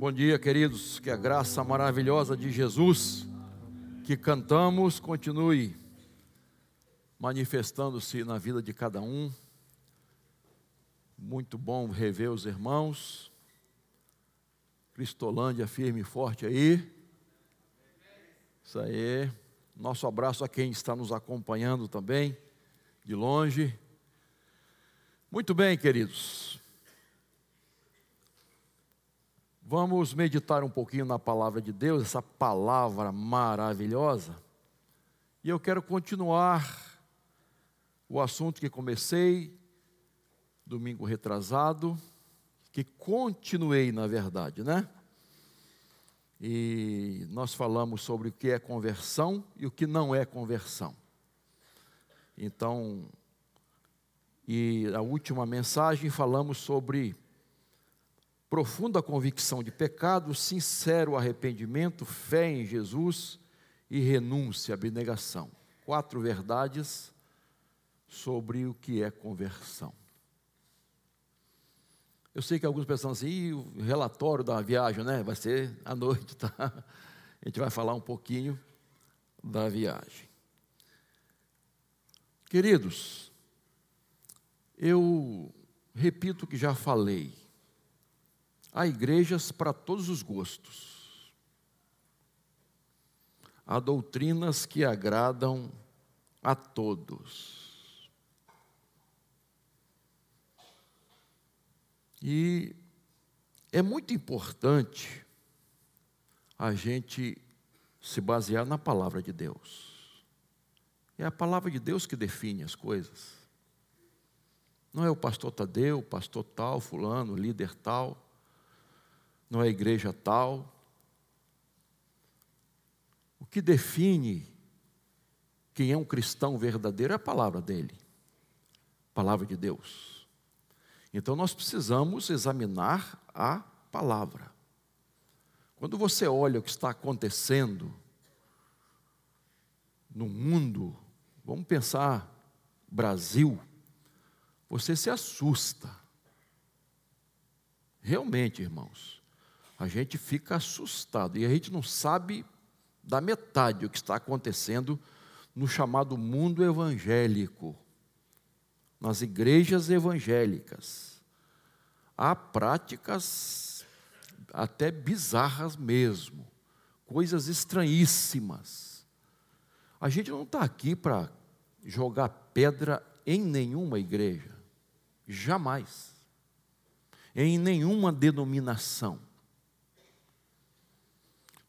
Bom dia, queridos. Que a graça maravilhosa de Jesus que cantamos continue manifestando-se na vida de cada um. Muito bom rever os irmãos. Cristolândia firme e forte aí. Isso aí. Nosso abraço a quem está nos acompanhando também, de longe. Muito bem, queridos. Vamos meditar um pouquinho na palavra de Deus, essa palavra maravilhosa. E eu quero continuar o assunto que comecei domingo retrasado, que continuei, na verdade, né? E nós falamos sobre o que é conversão e o que não é conversão. Então, e a última mensagem falamos sobre profunda convicção de pecado, sincero arrependimento, fé em Jesus e renúncia, abnegação. Quatro verdades sobre o que é conversão. Eu sei que alguns pensam assim, o relatório da viagem, né? Vai ser à noite, tá? A gente vai falar um pouquinho da viagem. Queridos, eu repito o que já falei. Há igrejas para todos os gostos. Há doutrinas que agradam a todos. E é muito importante a gente se basear na palavra de Deus. É a palavra de Deus que define as coisas. Não é o pastor Tadeu, o pastor tal, fulano, líder tal não é igreja tal. O que define quem é um cristão verdadeiro é a palavra dele, a palavra de Deus. Então nós precisamos examinar a palavra. Quando você olha o que está acontecendo no mundo, vamos pensar Brasil, você se assusta. Realmente, irmãos a gente fica assustado e a gente não sabe da metade o que está acontecendo no chamado mundo evangélico, nas igrejas evangélicas. Há práticas até bizarras mesmo, coisas estranhíssimas. A gente não está aqui para jogar pedra em nenhuma igreja, jamais, em nenhuma denominação.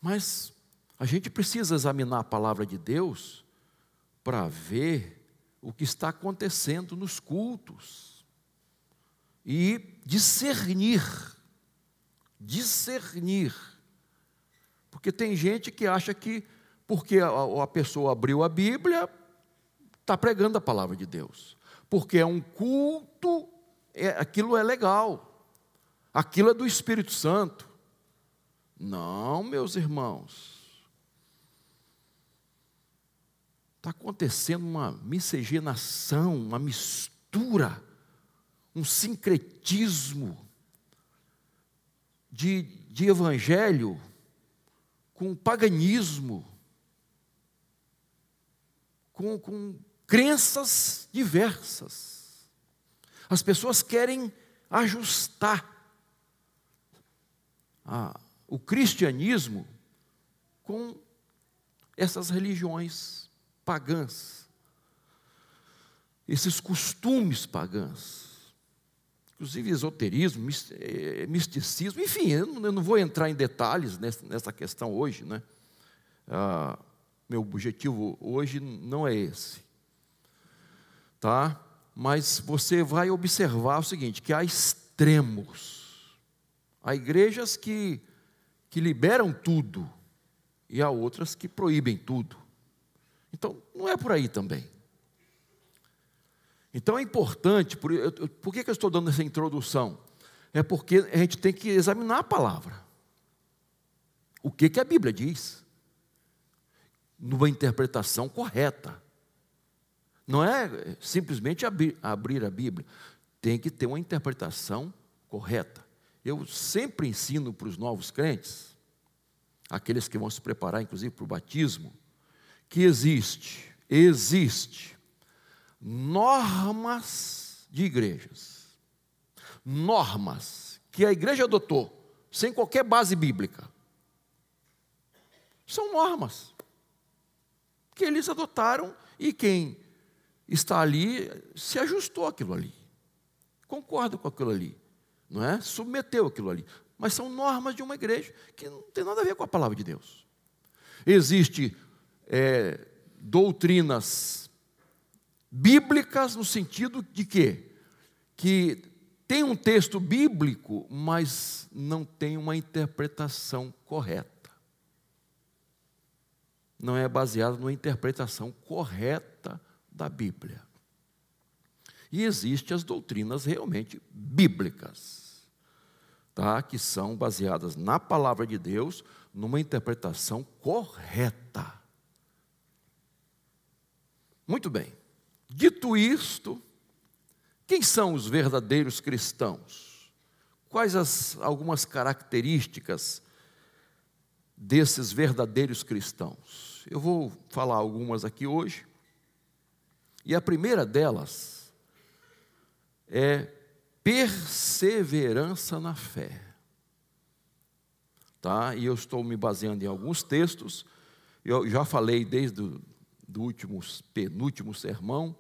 Mas a gente precisa examinar a palavra de Deus para ver o que está acontecendo nos cultos e discernir. Discernir. Porque tem gente que acha que, porque a, pessoa abriu a Bíblia, está pregando a palavra de Deus. Porque é um culto, é, aquilo é legal, aquilo é do Espírito Santo. Não, meus irmãos. Está acontecendo uma miscigenação, uma mistura, um sincretismo de, de evangelho com paganismo, com, com crenças diversas. As pessoas querem ajustar a, o cristianismo com essas religiões pagãs, esses costumes pagãs, inclusive esoterismo, eh, misticismo, enfim, eu não vou entrar em detalhes nessa questão hoje, né? Ah, meu objetivo hoje não é esse, tá? Mas você vai observar o seguinte: que há extremos, há igrejas que que liberam tudo e há outras que proíbem tudo. Então, não é por aí também. Então é importante, por, por que, que eu estou dando essa introdução? É porque a gente tem que examinar a palavra. O que, que a Bíblia diz? Numa interpretação correta. Não é simplesmente abrir, abrir a Bíblia. Tem que ter uma interpretação correta. Eu sempre ensino para os novos crentes, aqueles que vão se preparar, inclusive, para o batismo, que existe, existe normas de igrejas. Normas que a igreja adotou, sem qualquer base bíblica. São normas que eles adotaram e quem está ali se ajustou àquilo ali. Concorda com aquilo ali, não é? Submeteu aquilo ali. Mas são normas de uma igreja que não tem nada a ver com a palavra de Deus. Existem é, doutrinas bíblicas no sentido de quê? Que tem um texto bíblico, mas não tem uma interpretação correta não é baseado numa interpretação correta da Bíblia. E existem as doutrinas realmente bíblicas, tá? que são baseadas na palavra de Deus, numa interpretação correta. Muito bem. Dito isto, quem são os verdadeiros cristãos? Quais as algumas características desses verdadeiros cristãos? Eu vou falar algumas aqui hoje. E a primeira delas é perseverança na fé. Tá? E eu estou me baseando em alguns textos. Eu já falei desde o do último, penúltimo sermão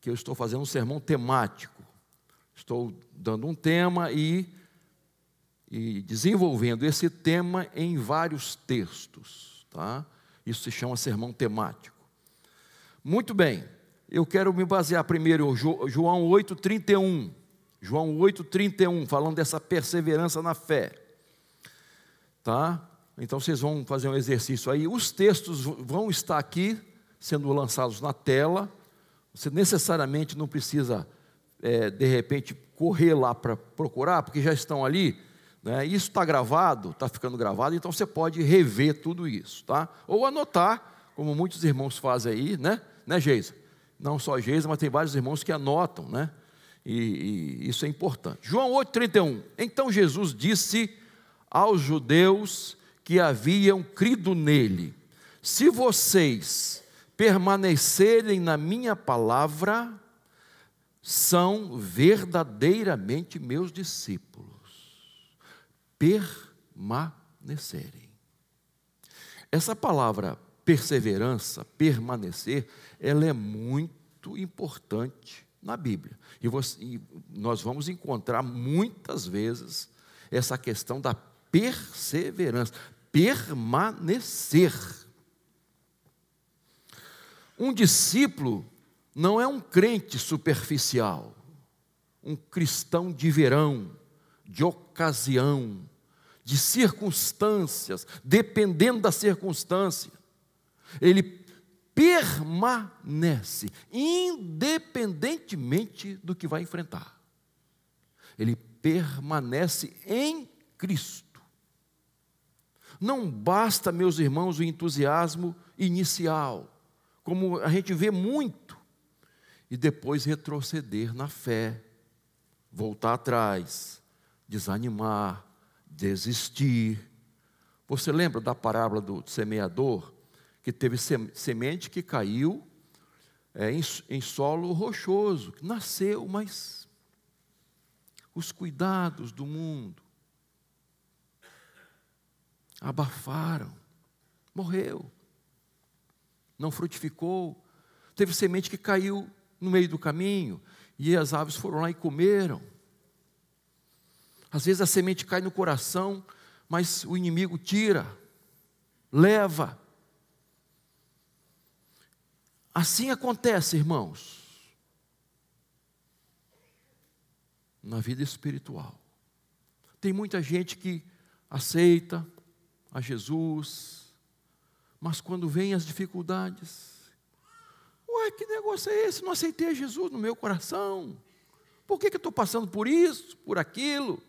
que eu estou fazendo um sermão temático. Estou dando um tema e, e desenvolvendo esse tema em vários textos. Tá? Isso se chama sermão temático. Muito bem, eu quero me basear primeiro em João 8,31. João 8,31, falando dessa perseverança na fé. Tá? Então vocês vão fazer um exercício aí. Os textos vão estar aqui, sendo lançados na tela. Você necessariamente não precisa, é, de repente, correr lá para procurar, porque já estão ali. Né? Isso está gravado, está ficando gravado, então você pode rever tudo isso, tá? Ou anotar, como muitos irmãos fazem aí, né? Né, Geisa? Não só Geisa, mas tem vários irmãos que anotam, né? E, e isso é importante. João 8,31. Então Jesus disse aos judeus que haviam crido nele: Se vocês permanecerem na minha palavra, são verdadeiramente meus discípulos permanecerem. Essa palavra perseverança, permanecer, ela é muito importante na Bíblia. E, você, e, nós vamos encontrar muitas vezes essa questão da perseverança, permanecer. Um discípulo não é um crente superficial, um cristão de verão, de ocasião, de circunstâncias, dependendo da circunstância. Ele permanece, independentemente do que vai enfrentar. Ele permanece em Cristo. Não basta, meus irmãos, o entusiasmo inicial, como a gente vê muito, e depois retroceder na fé, voltar atrás, desanimar, desistir. Você lembra da parábola do semeador? Que teve semente que caiu é, em, em solo rochoso, que nasceu, mas os cuidados do mundo abafaram, morreu, não frutificou. Teve semente que caiu no meio do caminho e as aves foram lá e comeram. Às vezes a semente cai no coração, mas o inimigo tira, leva. Assim acontece, irmãos, na vida espiritual. Tem muita gente que aceita a Jesus, mas quando vem as dificuldades, ué, que negócio é esse? Não aceitei Jesus no meu coração. Por que, que eu estou passando por isso, por aquilo?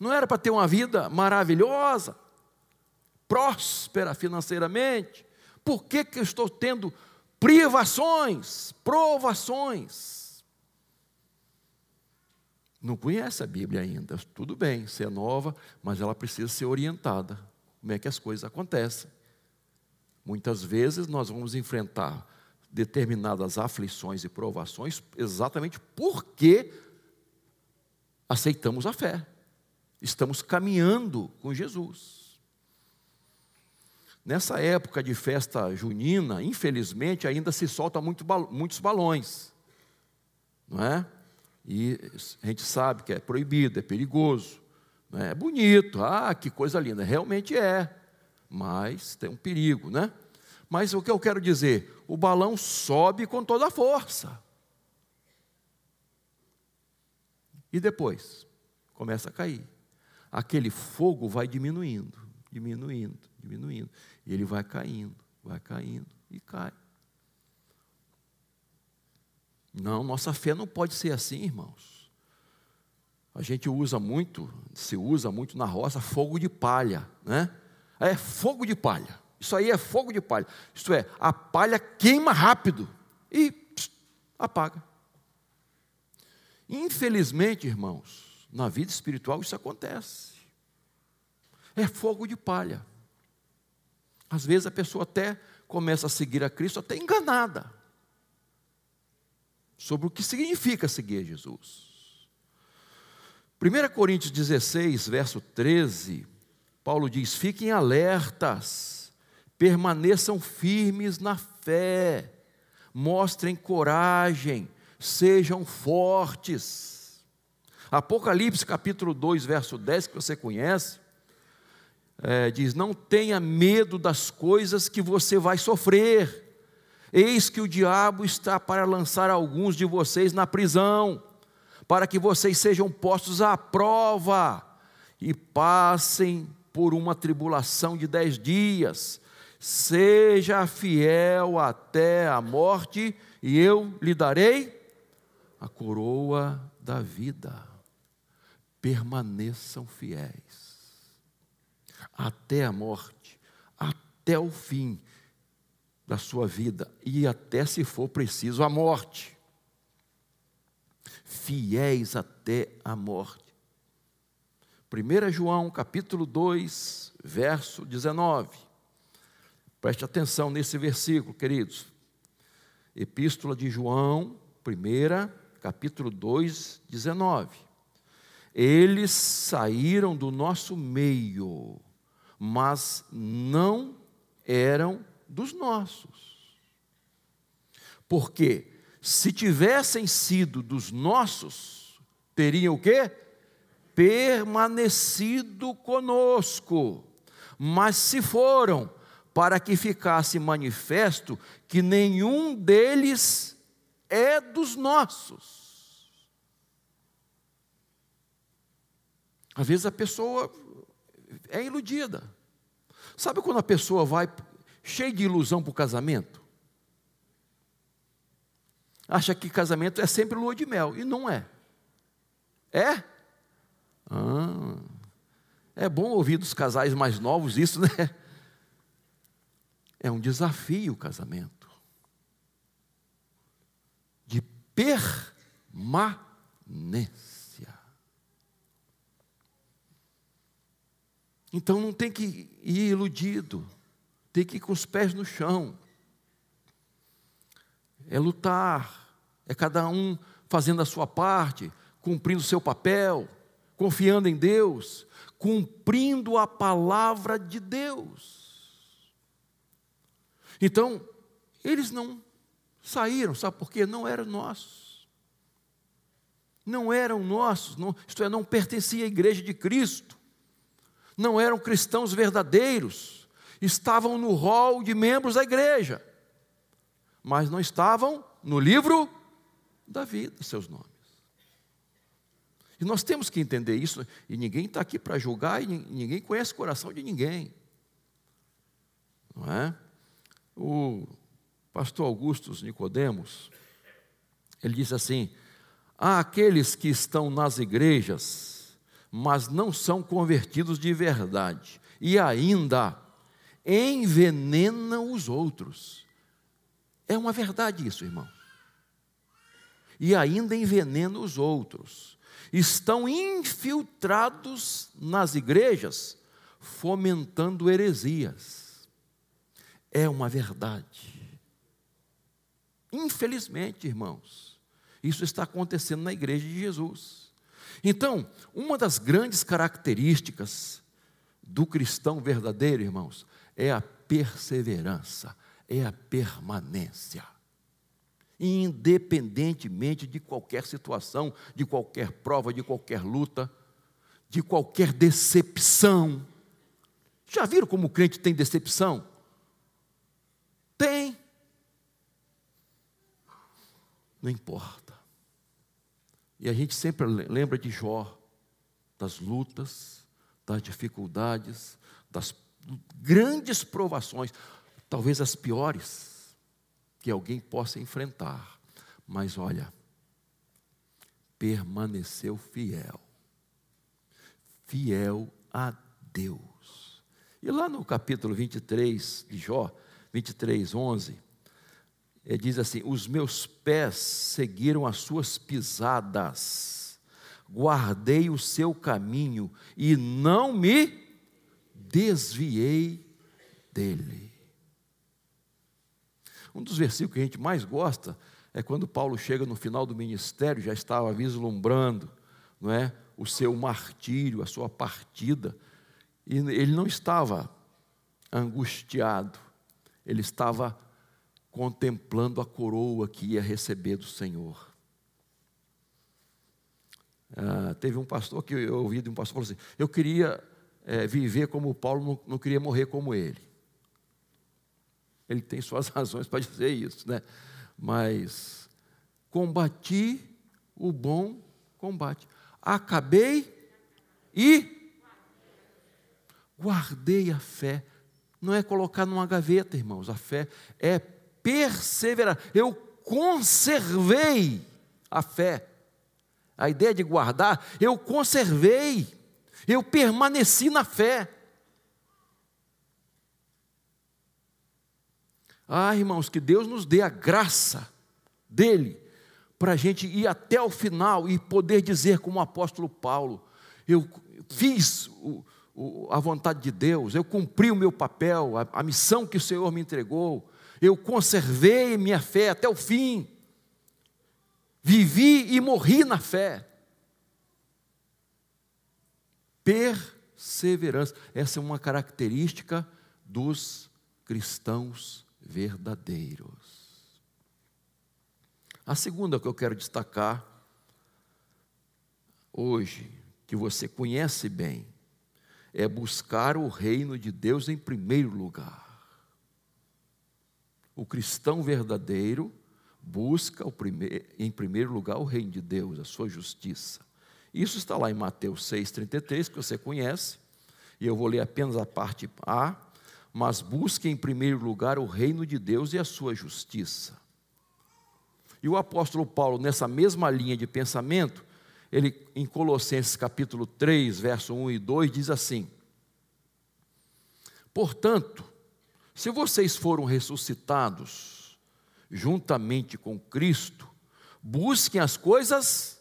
Não era para ter uma vida maravilhosa, próspera financeiramente? Por que, que eu estou tendo privações, provações? não conhece a Bíblia ainda. Tudo bem, ser é nova, mas ela precisa ser orientada. Como é que as coisas acontecem? Muitas vezes nós vamos enfrentar determinadas aflições e provações exatamente porque aceitamos a fé. Estamos caminhando com Jesus. Nessa época de festa junina, infelizmente, ainda se soltam muito, muitos balões, não é? E a gente sabe que é proibido, é perigoso, é? é bonito, ah, que coisa linda, realmente é, mas tem um perigo, né? Mas o que eu quero dizer, o balão sobe com toda a força. E depois começa a cair aquele fogo vai diminuindo, diminuindo, diminuindo. E ele vai caindo, vai caindo e cai. Não, nossa fé não pode ser assim, irmãos. A gente usa muito, se usa muito na roça, fogo de palha, né? É fogo de palha. Isso aí é fogo de palha. Isto é, a palha queima rápido e pss, apaga. Infelizmente, irmãos, na vida espiritual isso acontece. É fogo de palha. Às vezes a pessoa até começa a seguir a Cristo até enganada sobre o que significa seguir Jesus. 1 Coríntios 16, verso 13, Paulo diz: Fiquem alertas, permaneçam firmes na fé, mostrem coragem, sejam fortes. Apocalipse capítulo 2, verso 10, que você conhece, é, diz: Não tenha medo das coisas que você vai sofrer. Eis que o diabo está para lançar alguns de vocês na prisão, para que vocês sejam postos à prova e passem por uma tribulação de dez dias. Seja fiel até a morte, e eu lhe darei a coroa da vida permaneçam fiéis até a morte, até o fim da sua vida e até se for preciso a morte. Fiéis até a morte. 1 João capítulo 2, verso 19. Preste atenção nesse versículo, queridos. Epístola de João, 1, capítulo 2, 19. Eles saíram do nosso meio, mas não eram dos nossos. Porque se tivessem sido dos nossos, teriam o quê? Permanecido conosco. Mas se foram, para que ficasse manifesto que nenhum deles é dos nossos. Às vezes a pessoa é iludida. Sabe quando a pessoa vai cheia de ilusão para o casamento? Acha que casamento é sempre lua de mel, e não é. É? Ah, é bom ouvir dos casais mais novos isso, né? É um desafio o casamento. De permanência. Então não tem que ir iludido, tem que ir com os pés no chão. É lutar, é cada um fazendo a sua parte, cumprindo o seu papel, confiando em Deus, cumprindo a palavra de Deus. Então, eles não saíram, sabe por quê? Não eram nossos. Não eram nossos, não, isto é, não pertencia à igreja de Cristo não eram cristãos verdadeiros, estavam no rol de membros da igreja, mas não estavam no livro da vida, seus nomes. E nós temos que entender isso, e ninguém está aqui para julgar, e ninguém conhece o coração de ninguém. Não é? O pastor Augustus Nicodemos, ele diz assim: há aqueles que estão nas igrejas, mas não são convertidos de verdade, e ainda envenenam os outros. É uma verdade isso, irmão. E ainda envenenam os outros. estão infiltrados nas igrejas, fomentando heresias. É uma verdade. Infelizmente, irmãos, isso está acontecendo na igreja de Jesus. Então, uma das grandes características do cristão verdadeiro, irmãos, é a perseverança, é a permanência. Independentemente de qualquer situação, de qualquer prova, de qualquer luta, de qualquer decepção. Já viram como o crente tem decepção? Tem. Não importa. E a gente sempre lembra de Jó, das lutas, das dificuldades, das grandes provações, talvez as piores que alguém possa enfrentar. Mas olha, permaneceu fiel, fiel a Deus. E lá no capítulo 23 de Jó, 23, 11, ele diz assim: Os meus pés seguiram as suas pisadas, guardei o seu caminho e não me desviei dele. Um dos versículos que a gente mais gosta é quando Paulo chega no final do ministério, já estava vislumbrando, não é, o seu martírio, a sua partida, e ele não estava angustiado, ele estava contemplando a coroa que ia receber do Senhor. Ah, teve um pastor que eu ouvi de um pastor falou assim: eu queria é, viver como Paulo, não, não queria morrer como ele. Ele tem suas razões para dizer isso, né? Mas combati o bom combate. Acabei e guardei a fé. Não é colocar numa gaveta, irmãos. A fé é perseverar. Eu conservei a fé. A ideia de guardar, eu conservei eu permaneci na fé. Ah, irmãos, que Deus nos dê a graça dele, para a gente ir até o final e poder dizer, como o apóstolo Paulo: eu fiz o, o, a vontade de Deus, eu cumpri o meu papel, a, a missão que o Senhor me entregou, eu conservei minha fé até o fim, vivi e morri na fé. Perseverança. Essa é uma característica dos cristãos verdadeiros. A segunda que eu quero destacar hoje, que você conhece bem, é buscar o reino de Deus em primeiro lugar. O cristão verdadeiro busca em primeiro lugar o reino de Deus, a sua justiça. Isso está lá em Mateus 6,33, que você conhece, e eu vou ler apenas a parte A. Mas busque em primeiro lugar o reino de Deus e a sua justiça. E o apóstolo Paulo, nessa mesma linha de pensamento, ele em Colossenses capítulo 3, verso 1 e 2, diz assim: Portanto, se vocês foram ressuscitados juntamente com Cristo, busquem as coisas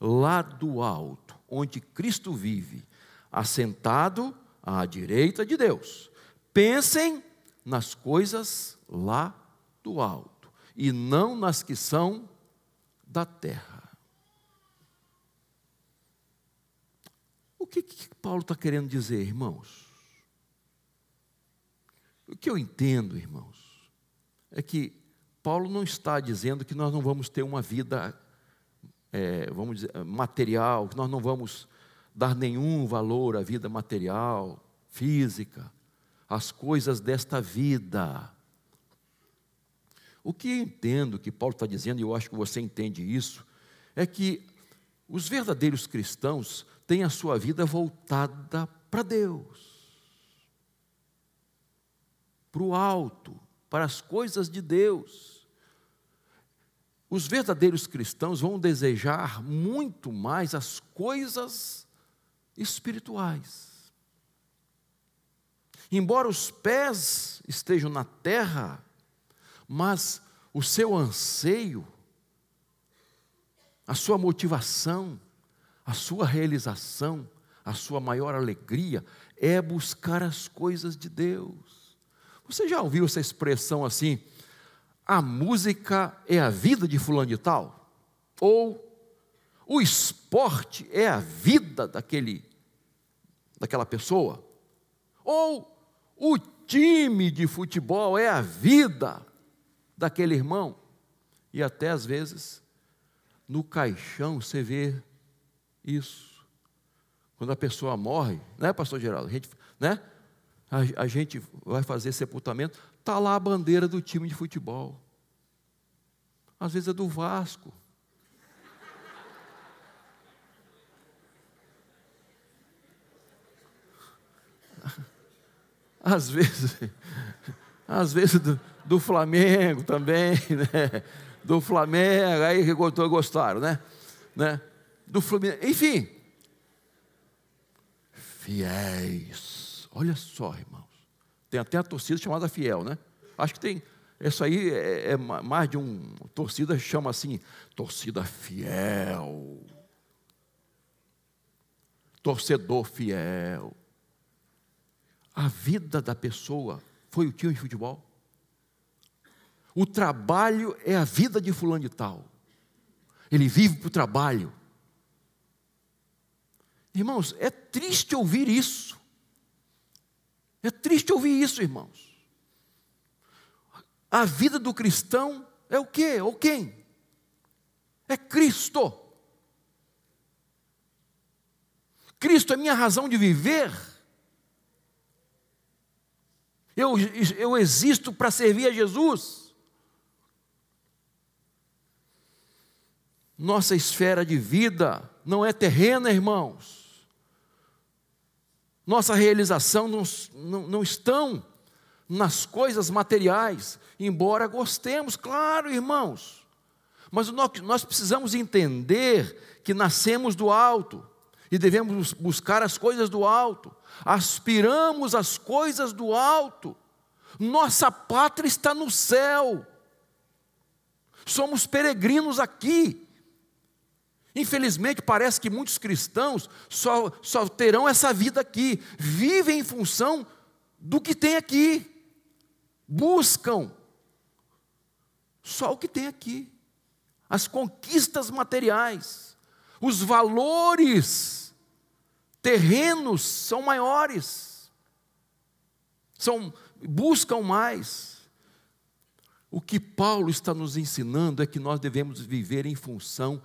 lá do alto, onde Cristo vive, assentado à direita de Deus. Pensem nas coisas lá do alto e não nas que são da terra. O que, que Paulo está querendo dizer, irmãos? O que eu entendo, irmãos, é que Paulo não está dizendo que nós não vamos ter uma vida é, vamos dizer, material, que nós não vamos dar nenhum valor à vida material, física, às coisas desta vida. O que eu entendo que Paulo está dizendo, e eu acho que você entende isso, é que os verdadeiros cristãos têm a sua vida voltada para Deus, para o alto, para as coisas de Deus. Os verdadeiros cristãos vão desejar muito mais as coisas espirituais. Embora os pés estejam na terra, mas o seu anseio, a sua motivação, a sua realização, a sua maior alegria é buscar as coisas de Deus. Você já ouviu essa expressão assim? A música é a vida de fulano de tal? Ou o esporte é a vida daquele daquela pessoa? Ou o time de futebol é a vida daquele irmão? E até às vezes no caixão você vê isso. Quando a pessoa morre, né, pastor Geraldo? A gente, né? A, a gente vai fazer sepultamento, está lá a bandeira do time de futebol. Às vezes é do Vasco. Às vezes, às vezes do, do Flamengo também, né? Do Flamengo, aí que gostaram, né? né? Do Flamengo, enfim, fiéis. Olha só, irmãos. Tem até a torcida chamada fiel, né? Acho que tem. Isso aí é, é mais de um. Torcida chama assim, torcida fiel. Torcedor fiel. A vida da pessoa foi o time de futebol. O trabalho é a vida de fulano de tal. Ele vive para o trabalho. Irmãos, é triste ouvir isso. É triste ouvir isso, irmãos. A vida do cristão é o quê? Ou quem? É Cristo. Cristo é minha razão de viver. Eu, eu existo para servir a Jesus. Nossa esfera de vida não é terrena, irmãos nossa realização não, não, não estão nas coisas materiais, embora gostemos, claro, irmãos. Mas nós, precisamos entender que nascemos do alto e devemos buscar as coisas do alto, aspiramos às coisas do alto. Nossa pátria está no céu. Somos peregrinos aqui. Infelizmente, parece que muitos cristãos só, só terão essa vida aqui, vivem em função do que tem aqui, buscam só o que tem aqui, as conquistas materiais, os valores terrenos são maiores, são, buscam mais. O que Paulo está nos ensinando é que nós devemos viver em função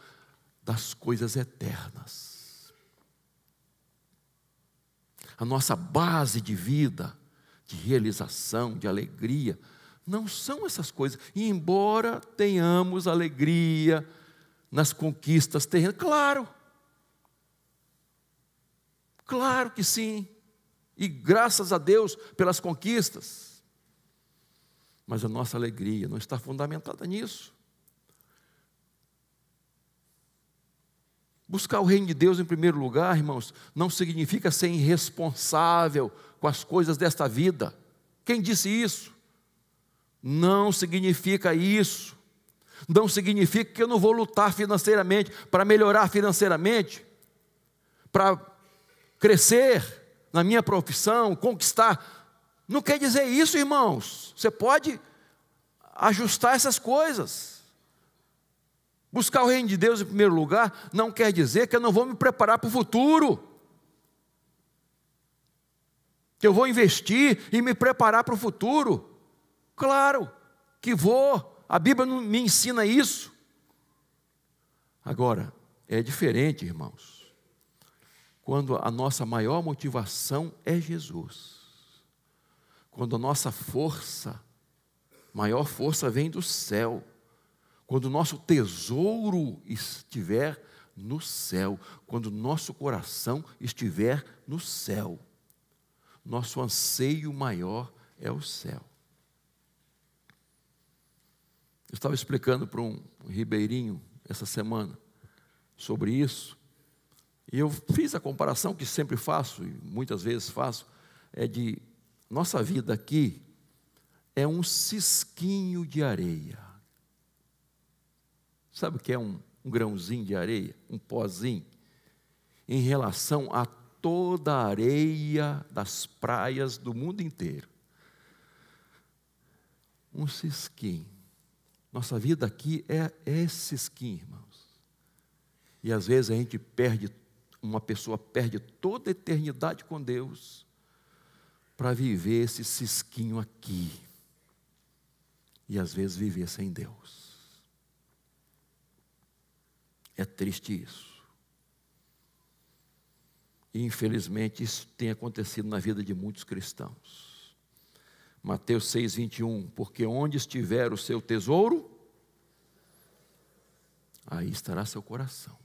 das coisas eternas. A nossa base de vida, de realização, de alegria, não são essas coisas. E embora tenhamos alegria nas conquistas terrenas, claro, claro que sim, e graças a Deus pelas conquistas, mas a nossa alegria não está fundamentada nisso. Buscar o reino de Deus em primeiro lugar, irmãos, não significa ser irresponsável com as coisas desta vida. Quem disse isso? Não significa isso. Não significa que eu não vou lutar financeiramente para melhorar financeiramente, para crescer na minha profissão, conquistar. Não quer dizer isso, irmãos. Você pode ajustar essas coisas. Buscar o reino de Deus em primeiro lugar não quer dizer que eu não vou me preparar para o futuro. Que eu vou investir e me preparar para o futuro. Claro que vou. A Bíblia me ensina isso. Agora, é diferente, irmãos. Quando a nossa maior motivação é Jesus. Quando a nossa força, maior força vem do céu quando o nosso tesouro estiver no céu, quando o nosso coração estiver no céu, nosso anseio maior é o céu. Eu estava explicando para um ribeirinho essa semana sobre isso, e eu fiz a comparação que sempre faço, e muitas vezes faço, é de nossa vida aqui é um cisquinho de areia. Sabe o que é um, um grãozinho de areia? Um pozinho? em relação a toda a areia das praias do mundo inteiro. Um cisquinho. Nossa vida aqui é, é esse cisquinho, irmãos. E às vezes a gente perde, uma pessoa perde toda a eternidade com Deus para viver esse cisquinho aqui. E às vezes viver sem Deus. É triste isso. E infelizmente isso tem acontecido na vida de muitos cristãos. Mateus 6, 21. Porque onde estiver o seu tesouro, aí estará seu coração.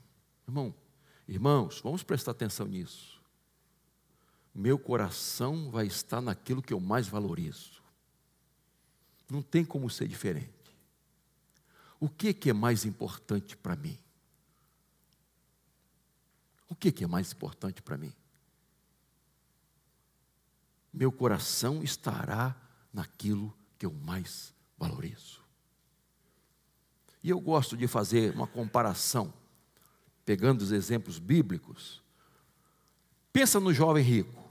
Irmão, irmãos, vamos prestar atenção nisso. Meu coração vai estar naquilo que eu mais valorizo. Não tem como ser diferente. O que é mais importante para mim? O que, é mais importante para mim? Meu coração estará naquilo que eu mais valorizo. E eu gosto de fazer uma comparação, pegando os exemplos bíblicos. Pensa no jovem rico.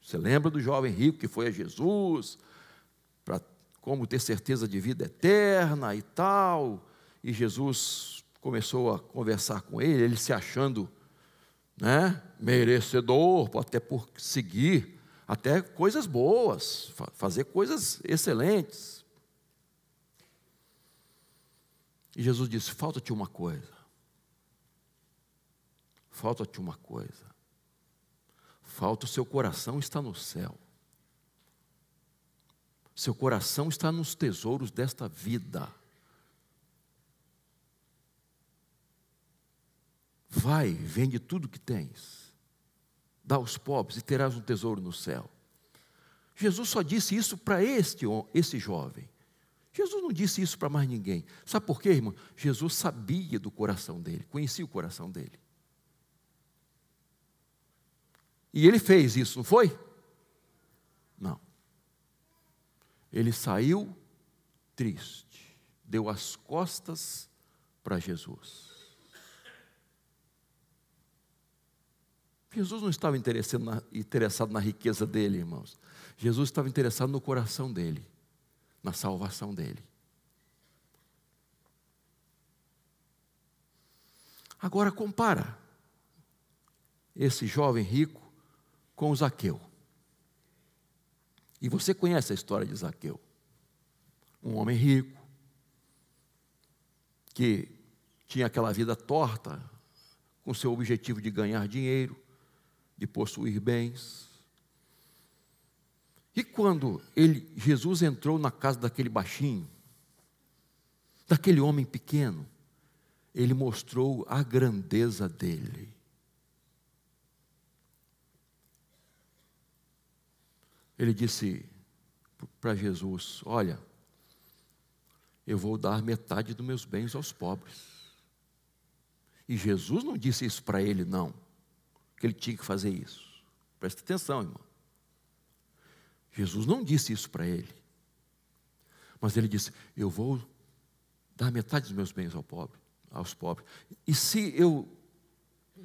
Você lembra do jovem rico que foi a Jesus, para como ter certeza de vida eterna e tal, e Jesus começou a conversar com ele, ele se achando né, merecedor, até por seguir até coisas boas, fazer coisas excelentes. E Jesus disse: falta-te uma coisa. Falta-te uma coisa. Falta o seu coração está no céu. Seu coração está nos tesouros desta vida. Vai, vende tudo que tens, dá aos pobres e terás um tesouro no céu. Jesus só disse isso para este esse jovem. Jesus não disse isso para mais ninguém. Sabe por quê, irmão? Jesus sabia do coração dele, conhecia o coração dele. E ele fez isso, não foi? Não. Ele saiu triste, deu as costas para Jesus. Jesus não estava interessado na, interessado na riqueza dele, irmãos. Jesus estava interessado no coração dele, na salvação dele. Agora compara esse jovem rico com o Zaqueu. E você conhece a história de Zaqueu. Um homem rico, que tinha aquela vida torta, com seu objetivo de ganhar dinheiro, de possuir bens. E quando ele, Jesus entrou na casa daquele baixinho, daquele homem pequeno, ele mostrou a grandeza dele. Ele disse para Jesus: Olha, eu vou dar metade dos meus bens aos pobres. E Jesus não disse isso para ele, não que ele tinha que fazer isso. Presta atenção, irmão. Jesus não disse isso para ele. Mas ele disse: Eu vou dar metade dos meus bens ao pobre, aos pobres. E se eu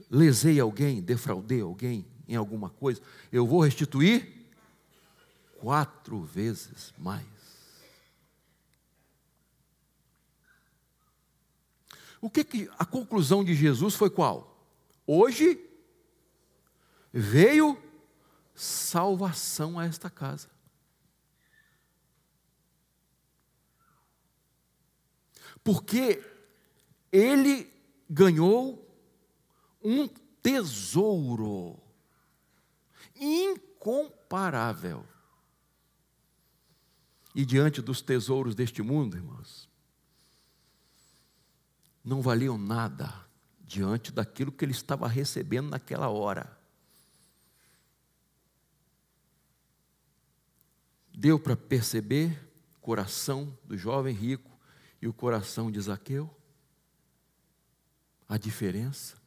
lesei alguém, defraudei alguém em alguma coisa, eu vou restituir quatro vezes mais. O que, que a conclusão de Jesus foi qual? Hoje veio salvação a esta casa. Porque ele ganhou um tesouro incomparável. E diante dos tesouros deste mundo, irmãos, não valiam nada diante daquilo que ele estava recebendo naquela hora. Deu para perceber o coração do jovem rico e o coração de Zaqueu? A diferença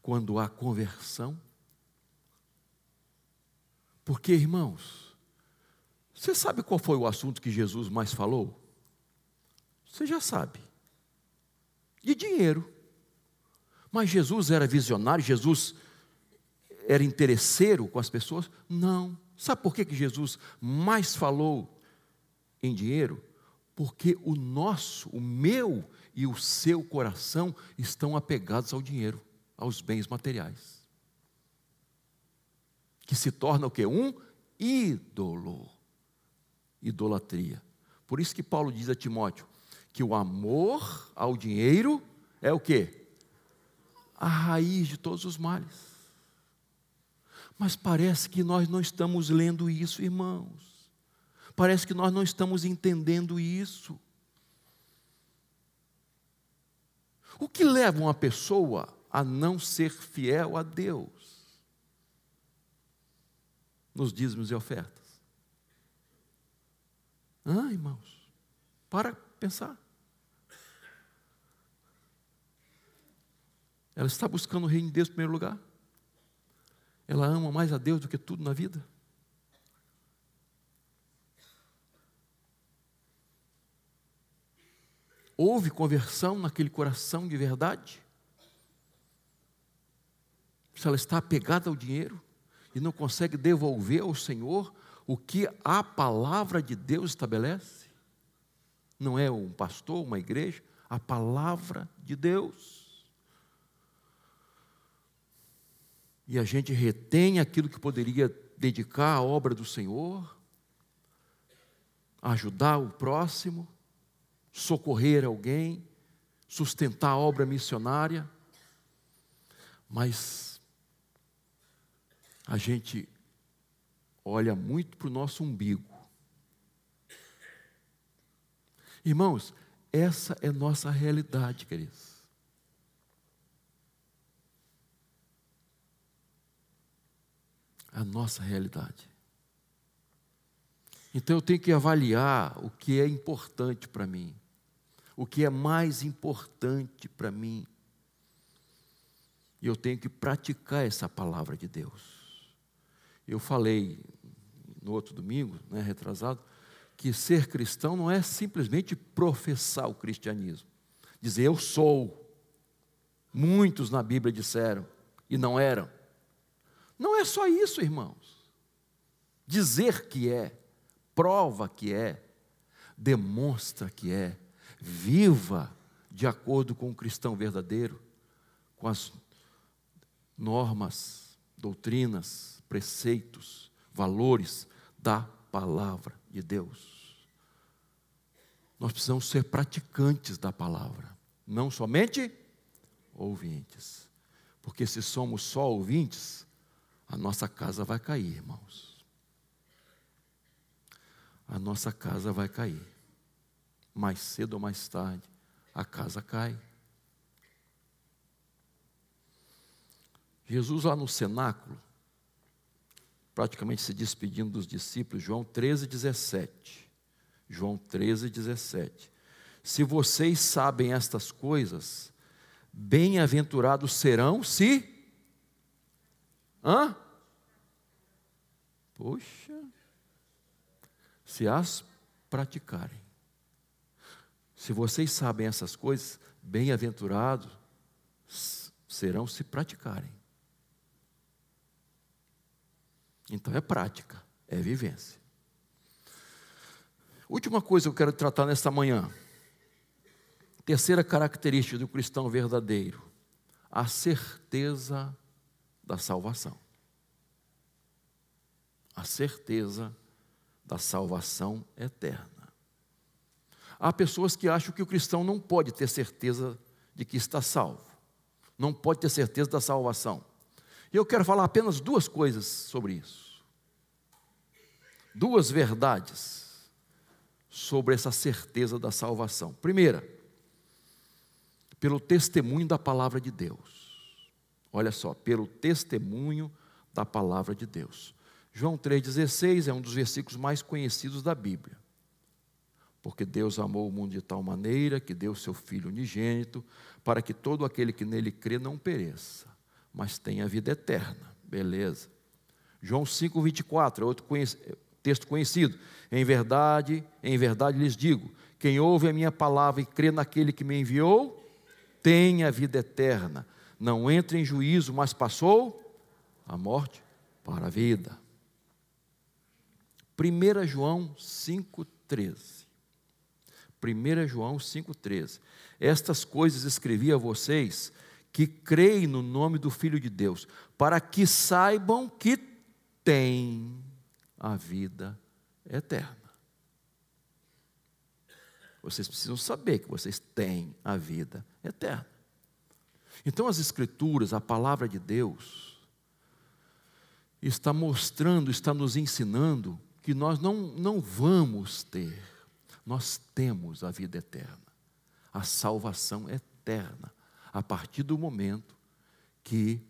quando há conversão? Porque, irmãos, você sabe qual foi o assunto que Jesus mais falou? Você já sabe. De dinheiro. Mas Jesus era visionário, Jesus era interesseiro com as pessoas? Não. Sabe por que, que Jesus mais falou em dinheiro? Porque o nosso, o meu e o seu coração estão apegados ao dinheiro, aos bens materiais. Que se torna o que? Um ídolo. Idolatria. Por isso que Paulo diz a Timóteo que o amor ao dinheiro é o que? A raiz de todos os males. Mas parece que nós não estamos lendo isso, irmãos. Parece que nós não estamos entendendo isso. O que leva uma pessoa a não ser fiel a Deus? Nos dízimos e ofertas. Ah, irmãos, para pensar. Ela está buscando o reino de Deus em primeiro lugar? Ela ama mais a Deus do que tudo na vida? Houve conversão naquele coração de verdade? Se ela está apegada ao dinheiro e não consegue devolver ao Senhor o que a palavra de Deus estabelece? Não é um pastor, uma igreja, a palavra de Deus. E a gente retém aquilo que poderia dedicar à obra do Senhor, ajudar o próximo, socorrer alguém, sustentar a obra missionária, mas a gente olha muito para o nosso umbigo. Irmãos, essa é nossa realidade, queridos. A nossa realidade. Então eu tenho que avaliar o que é importante para mim, o que é mais importante para mim. E eu tenho que praticar essa palavra de Deus. Eu falei no outro domingo, né, retrasado, que ser cristão não é simplesmente professar o cristianismo, dizer eu sou. Muitos na Bíblia disseram e não eram. Não é só isso, irmãos. Dizer que é, prova que é, demonstra que é, viva de acordo com o cristão verdadeiro, com as normas, doutrinas, preceitos, valores da palavra de Deus. Nós precisamos ser praticantes da palavra, não somente ouvintes. Porque se somos só ouvintes, a nossa casa vai cair, irmãos. A nossa casa vai cair. Mais cedo ou mais tarde, a casa cai. Jesus, lá no cenáculo, praticamente se despedindo dos discípulos, João 13, 17. João 13, 17. Se vocês sabem estas coisas, bem-aventurados serão se Hã? Poxa, se as praticarem. Se vocês sabem essas coisas, bem-aventurados serão se praticarem. Então é prática, é vivência. Última coisa que eu quero tratar nesta manhã. Terceira característica do cristão verdadeiro: a certeza da salvação. A certeza da salvação eterna. Há pessoas que acham que o cristão não pode ter certeza de que está salvo, não pode ter certeza da salvação. E eu quero falar apenas duas coisas sobre isso. Duas verdades sobre essa certeza da salvação. Primeira, pelo testemunho da palavra de Deus. Olha só, pelo testemunho da palavra de Deus. João 3,16 é um dos versículos mais conhecidos da Bíblia. Porque Deus amou o mundo de tal maneira que deu seu Filho unigênito, para que todo aquele que nele crê não pereça, mas tenha vida eterna. Beleza. João 5,24 é outro texto conhecido. Em verdade, em verdade lhes digo: quem ouve a minha palavra e crê naquele que me enviou, tem a vida eterna não entra em juízo, mas passou a morte para a vida. 1 João 5,13. 1 João 5,13. Estas coisas escrevi a vocês que creem no nome do Filho de Deus, para que saibam que têm a vida eterna. Vocês precisam saber que vocês têm a vida eterna. Então, as Escrituras, a palavra de Deus, está mostrando, está nos ensinando que nós não, não vamos ter, nós temos a vida eterna, a salvação eterna, a partir do momento que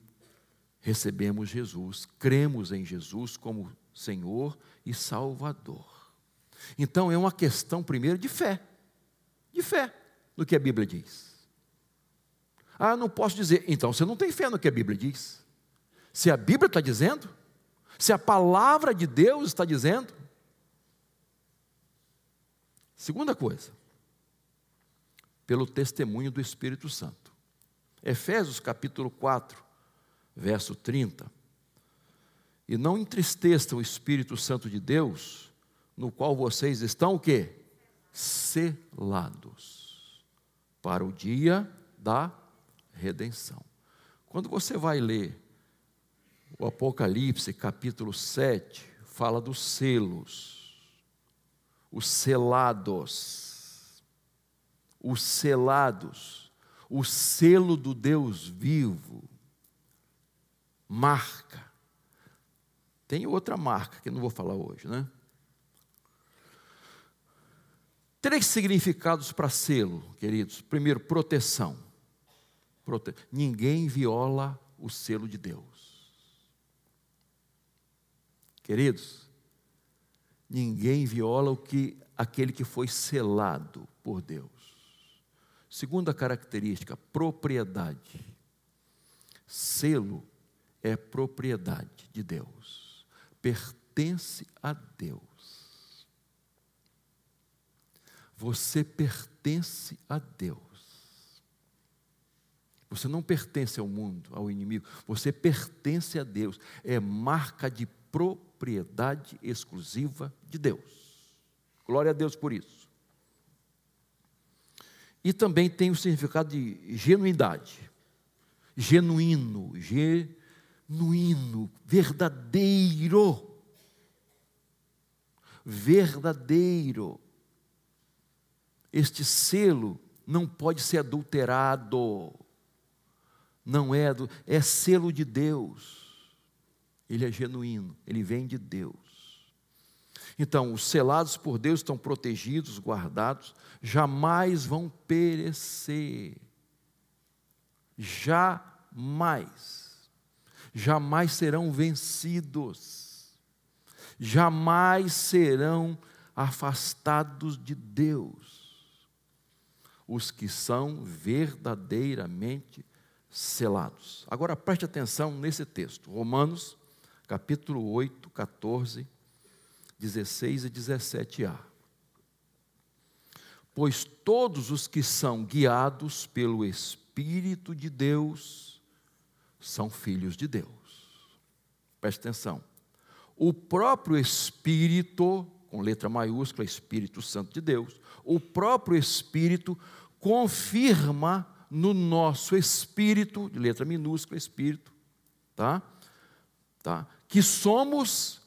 recebemos Jesus, cremos em Jesus como Senhor e Salvador. Então é uma questão, primeiro, de fé, de fé no que a Bíblia diz. Ah, não posso dizer, então você não tem fé no que a Bíblia diz. Se a Bíblia está dizendo, se a palavra de Deus está dizendo. Segunda coisa, pelo testemunho do Espírito Santo. Efésios capítulo 4, verso 30. E não entristeça o Espírito Santo de Deus, no qual vocês estão o quê? Selados para o dia da redenção. Quando você vai ler o Apocalipse, capítulo 7, fala dos selos, os selados, os selados, o selo do Deus vivo, marca. Tem outra marca que não vou falar hoje, né? Três significados para selo, queridos. Primeiro, proteção. Prote... Ninguém viola o selo de Deus. Queridos, ninguém viola o que aquele que foi selado por Deus. Segunda característica, propriedade. Selo é propriedade de Deus, pertence a Deus. Você pertence a Deus. Você não pertence ao mundo, ao inimigo, você pertence a Deus. É marca de propriedade exclusiva de Deus. Glória a Deus por isso. E também tem o significado de genuidade. Genuíno, genuíno, verdadeiro. Verdadeiro. Este selo não pode ser adulterado. Não é, é selo de Deus ele é genuíno, ele vem de Deus. Então, os selados por Deus estão protegidos, guardados, jamais vão perecer. Jamais. Jamais serão vencidos. Jamais serão afastados de Deus. Os que são verdadeiramente selados. Agora preste atenção nesse texto, Romanos capítulo 8, 14, 16 e 17a. Pois todos os que são guiados pelo Espírito de Deus são filhos de Deus. Preste atenção. O próprio Espírito, com letra maiúscula, Espírito Santo de Deus, o próprio Espírito confirma no nosso espírito, de letra minúscula, espírito, tá? Tá? que somos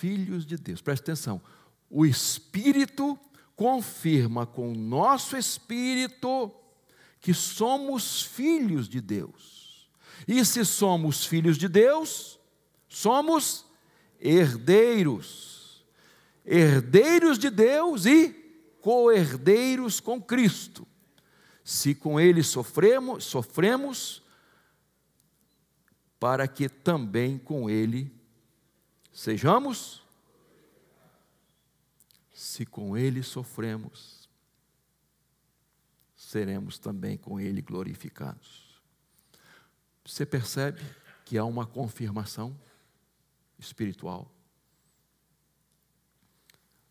filhos de Deus. Preste atenção. O Espírito confirma com o nosso espírito que somos filhos de Deus. E se somos filhos de Deus, somos herdeiros. Herdeiros de Deus e co-herdeiros com Cristo. Se com ele sofremos, sofremos, para que também com Ele sejamos, se com Ele sofremos, seremos também com Ele glorificados. Você percebe que há uma confirmação espiritual?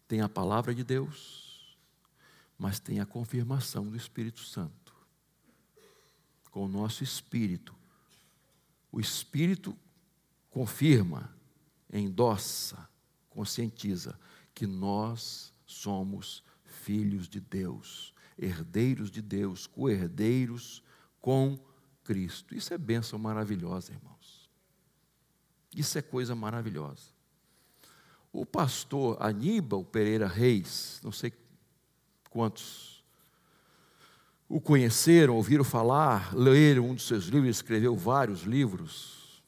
Tem a palavra de Deus, mas tem a confirmação do Espírito Santo. Com o nosso espírito o Espírito confirma, endossa, conscientiza que nós somos filhos de Deus, herdeiros de Deus, co-herdeiros com Cristo. Isso é bênção maravilhosa, irmãos. Isso é coisa maravilhosa. O pastor Aníbal Pereira Reis, não sei quantos o conheceram, ouviram falar, leram um dos seus livros, escreveu vários livros.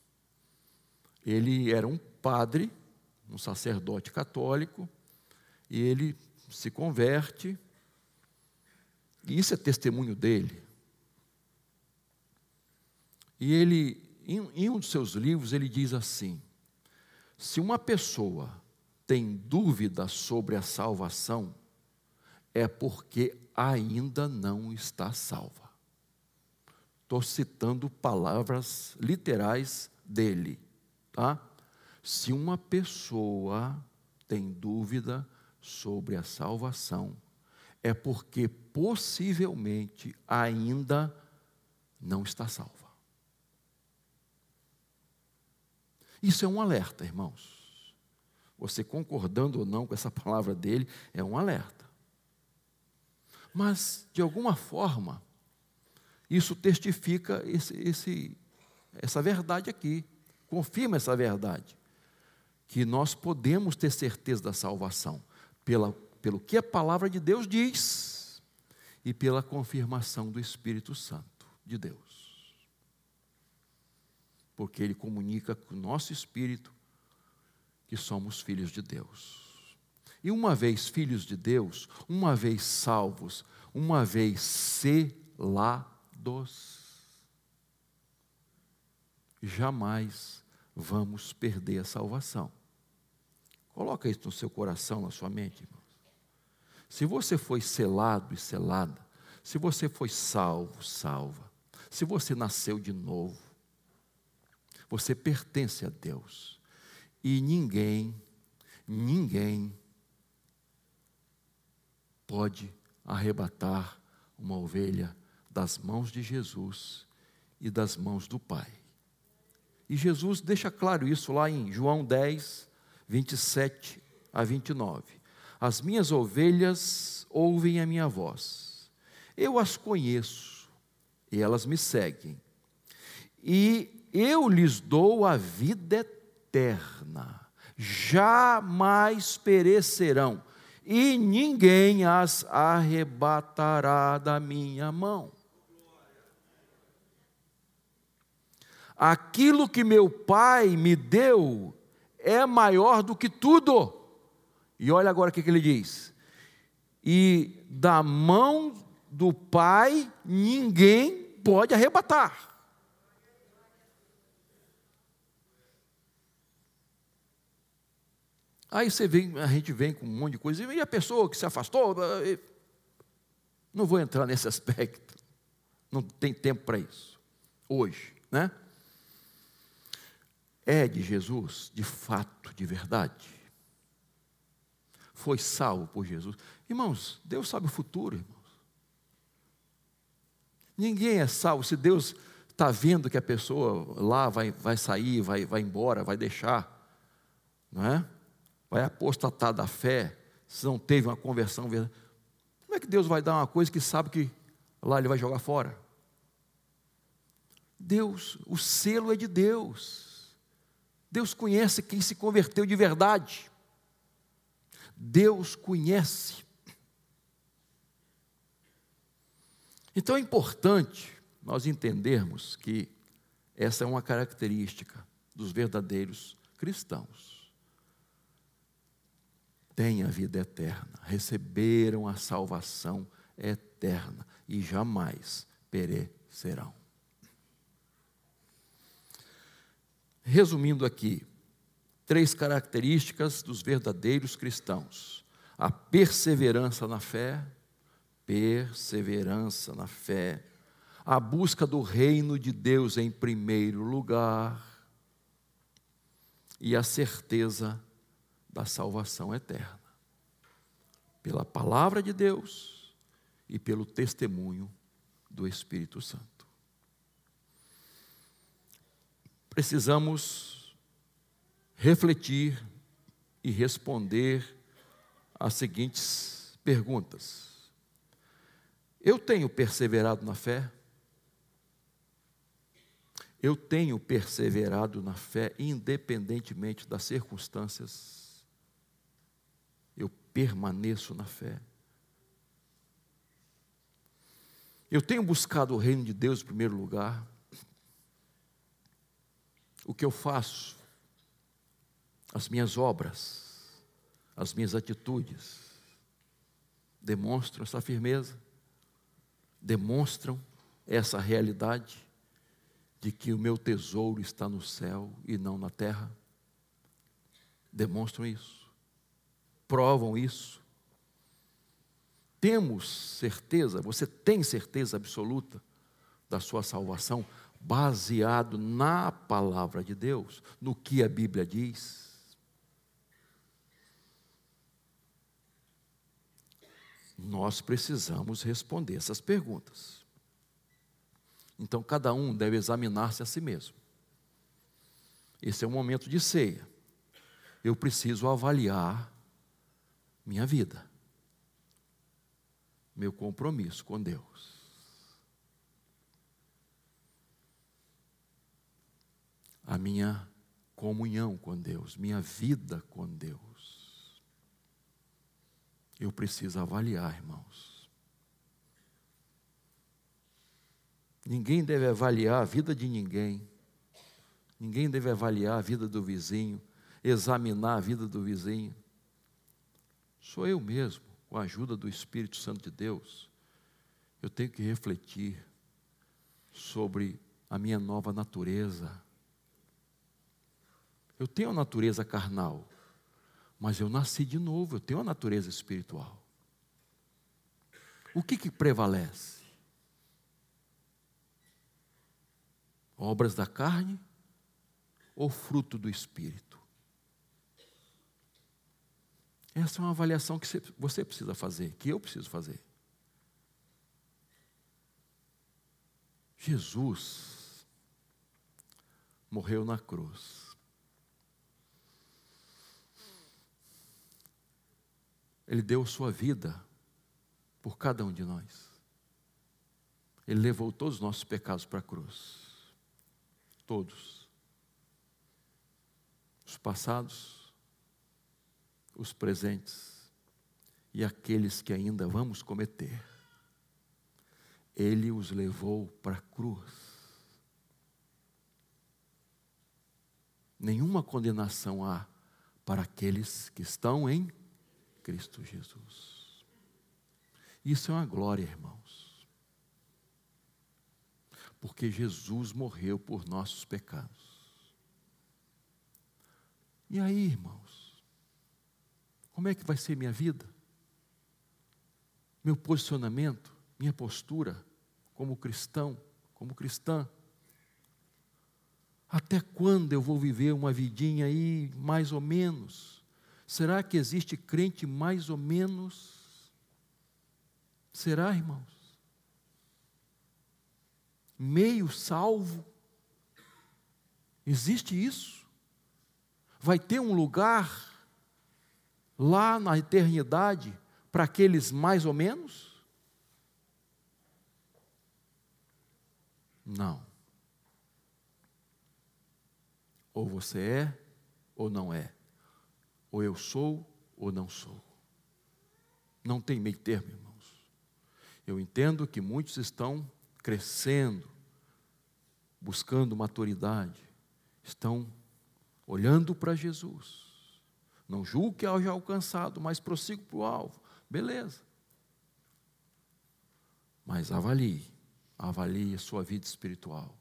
Ele era um padre, um sacerdote católico, e ele se converte, e isso é testemunho dele. E ele, em, um dos seus livros, ele diz assim: se uma pessoa tem dúvida sobre a salvação, é porque ainda não está salva. Estou citando palavras literais dele, tá? Se uma pessoa tem dúvida sobre a salvação, é porque possivelmente ainda não está salva. Isso é um alerta, irmãos. Você concordando ou não com essa palavra dele, é um alerta. Mas, de alguma forma, isso testifica esse, esse, essa verdade aqui, confirma essa verdade, que nós podemos ter certeza da salvação pela, pelo que a palavra de Deus diz e pela confirmação do Espírito Santo de Deus. Porque ele comunica com o nosso espírito que somos filhos de Deus. E uma vez filhos de Deus, uma vez salvos, uma vez selados, jamais vamos perder a salvação. Coloca isso no seu coração, na sua mente, irmãos. Se você foi selado e selada, se você foi salvo, salva, se você nasceu de novo, você pertence a Deus. E ninguém, pode arrebatar uma ovelha das mãos de Jesus e das mãos do Pai. E Jesus deixa claro isso lá em João 10, 27 a 29. As minhas ovelhas ouvem a minha voz, eu as conheço e elas me seguem, e eu lhes dou a vida eterna, jamais perecerão, e ninguém as arrebatará da minha mão. Aquilo que meu Pai me deu é maior do que tudo. E olha agora o que, ele diz: e da mão do Pai ninguém pode arrebatar. Aí você vem, a gente vem com um monte de coisa, e a pessoa que se afastou, não vou entrar nesse aspecto, não tem tempo para isso, hoje, né? É de Jesus, de fato, de verdade. Foi salvo por Jesus. Irmãos, Deus sabe o futuro, irmãos. Ninguém é salvo se Deus está vendo que a pessoa lá vai, vai sair, vai, vai embora, vai deixar, não é? Vai apostatar da fé, se não teve uma conversão verdadeira. Como é que Deus vai dar uma coisa que sabe que lá ele vai jogar fora? Deus, o selo é de Deus. Deus conhece quem se converteu de verdade. Deus conhece. Então é importante nós entendermos que essa é uma característica dos verdadeiros cristãos têm a vida eterna, receberam a salvação eterna e jamais perecerão. Resumindo aqui, três características dos verdadeiros cristãos: a perseverança na fé, perseverança na fé, a busca do reino de Deus em primeiro lugar. E a certeza da salvação eterna. Pela palavra de Deus e pelo testemunho do Espírito Santo. Precisamos refletir e responder as seguintes perguntas: Eu tenho perseverado na fé? Eu tenho perseverado na fé, independentemente das circunstâncias. Permaneço na fé. Eu tenho buscado o reino de Deus em primeiro lugar. O que eu faço, as minhas obras, as minhas atitudes, demonstram essa firmeza, demonstram essa realidade de que o meu tesouro está no céu e não na terra. Demonstram isso, provam isso. Temos certeza, você tem certeza absoluta da sua salvação, baseado na palavra de Deus, no que a Bíblia diz. Nós precisamos responder essas perguntas. Então, cada um deve examinar-se a si mesmo. Esse é o momento de ceia. Eu preciso avaliar minha vida meu compromisso com Deus. A minha comunhão com Deus, minha vida com Deus. Eu preciso avaliar, irmãos. Ninguém deve avaliar a vida de ninguém. Ninguém deve avaliar a vida do vizinho, examinar a vida do vizinho. Sou eu mesmo com a ajuda do Espírito Santo de Deus, eu tenho que refletir sobre a minha nova natureza. Eu tenho a natureza carnal, mas eu nasci de novo, eu tenho a natureza espiritual. O que, que prevalece? Obras da carne ou fruto do espírito? Essa é uma avaliação que você precisa fazer, que eu preciso fazer. Jesus morreu na cruz. Ele deu sua vida por cada um de nós. Ele levou todos os nossos pecados para a cruz. Todos. Os passados, os presentes e aqueles que ainda vamos cometer. Ele os levou para a cruz. Nenhuma condenação há para aqueles que estão em Cristo Jesus. Isso é uma glória, irmãos. Porque Jesus morreu por nossos pecados. E aí, irmãos? Como é que vai ser minha vida? Meu posicionamento, minha postura como cristão, como cristã? Até quando eu vou viver uma vidinha aí, mais ou menos? Será que existe crente mais ou menos? Será, irmãos? Meio salvo? Existe isso? Vai ter um lugar lá na eternidade para aqueles mais ou menos? Não. Ou você é ou não é. Ou eu sou ou não sou. Não tem meio termo, irmãos. Eu entendo que muitos estão crescendo, buscando maturidade, estão olhando para Jesus não julgo que haja alcançado, mas prossigo para o alvo. Beleza. Mas avalie, avalie a sua vida espiritual.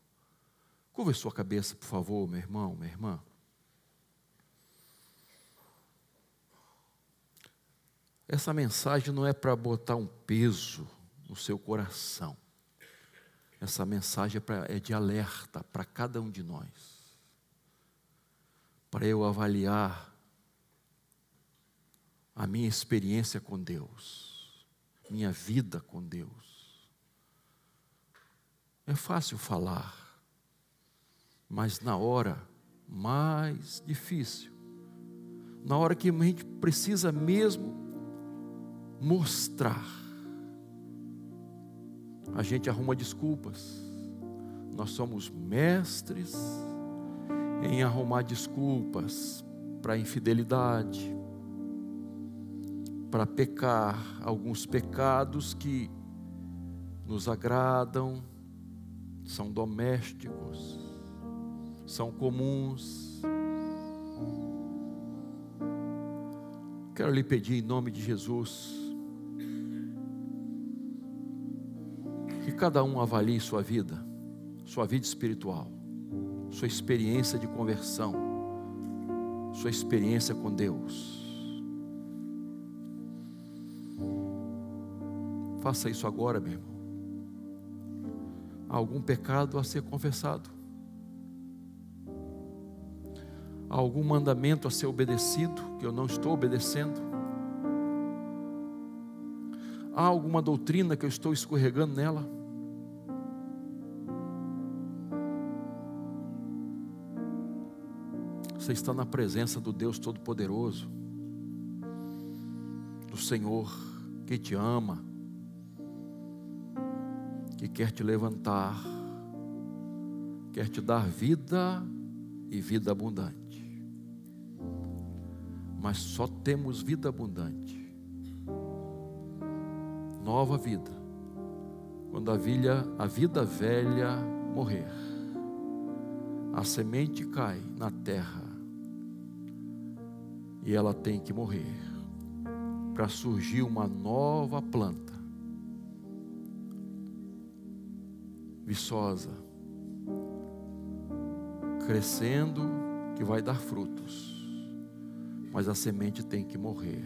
Curva sua cabeça, por favor, meu irmão, minha irmã. Essa mensagem não é para botar um peso no seu coração. Essa mensagem é, pra, é de alerta para cada um de nós. Para eu avaliar a minha experiência com Deus, minha vida com Deus. É fácil falar, mas na hora mais difícil, na hora que a gente precisa mesmo mostrar, a gente arruma desculpas. Nós somos mestres em arrumar desculpas para infidelidade, para pecar alguns pecados que nos agradam, são domésticos, são comuns. Quero lhe pedir em nome de Jesus que cada um avalie sua vida, sua vida espiritual, sua experiência de conversão, sua experiência com Deus. Faça isso agora, meu irmão. Há algum pecado a ser confessado? Há algum mandamento a ser obedecido que eu não estou obedecendo? Há alguma doutrina que eu estou escorregando nela? Você está na presença do Deus Todo-Poderoso, do Senhor que te ama, que quer te levantar, quer te dar vida e vida abundante. Mas só temos vida abundante, nova vida, quando a, vilha, a vida velha morrer, a semente cai na terra e ela tem que morrer para surgir uma nova planta viçosa, crescendo, que vai dar frutos, mas a semente tem que morrer.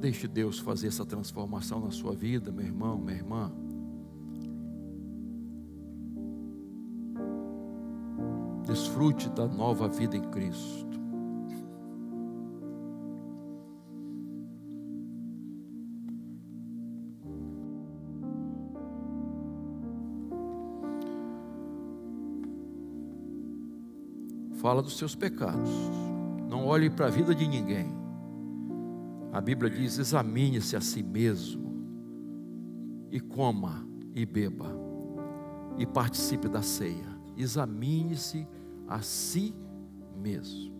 Deixe Deus fazer essa transformação na sua vida, meu irmão, minha irmã. Desfrute da nova vida em Cristo. Fala dos seus pecados. Não olhe para a vida de ninguém. A Bíblia diz: examine-se a si mesmo e coma e beba e participe da ceia. Examine-se a si mesmo.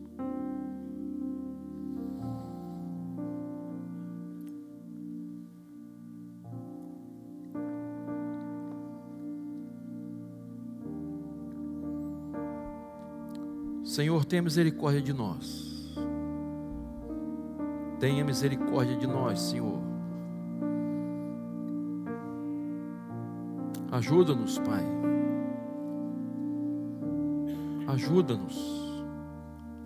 Senhor, tenha misericórdia de nós. Tenha misericórdia de nós, Senhor. Ajuda-nos, Pai. Ajuda-nos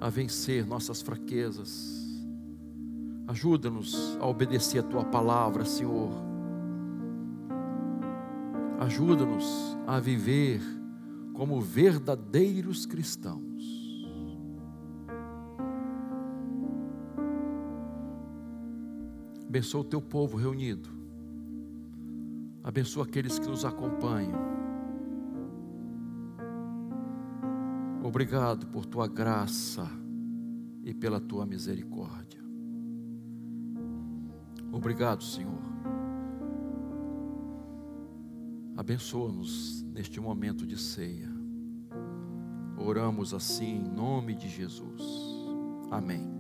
a vencer nossas fraquezas. Ajuda-nos a obedecer a tua palavra, Senhor. Ajuda-nos a viver como verdadeiros cristãos. Abençoa o teu povo reunido. Abençoa aqueles que nos acompanham. Obrigado por tua graça e pela tua misericórdia. Obrigado, Senhor. Abençoa-nos neste momento de ceia. Oramos assim em nome de Jesus. Amém.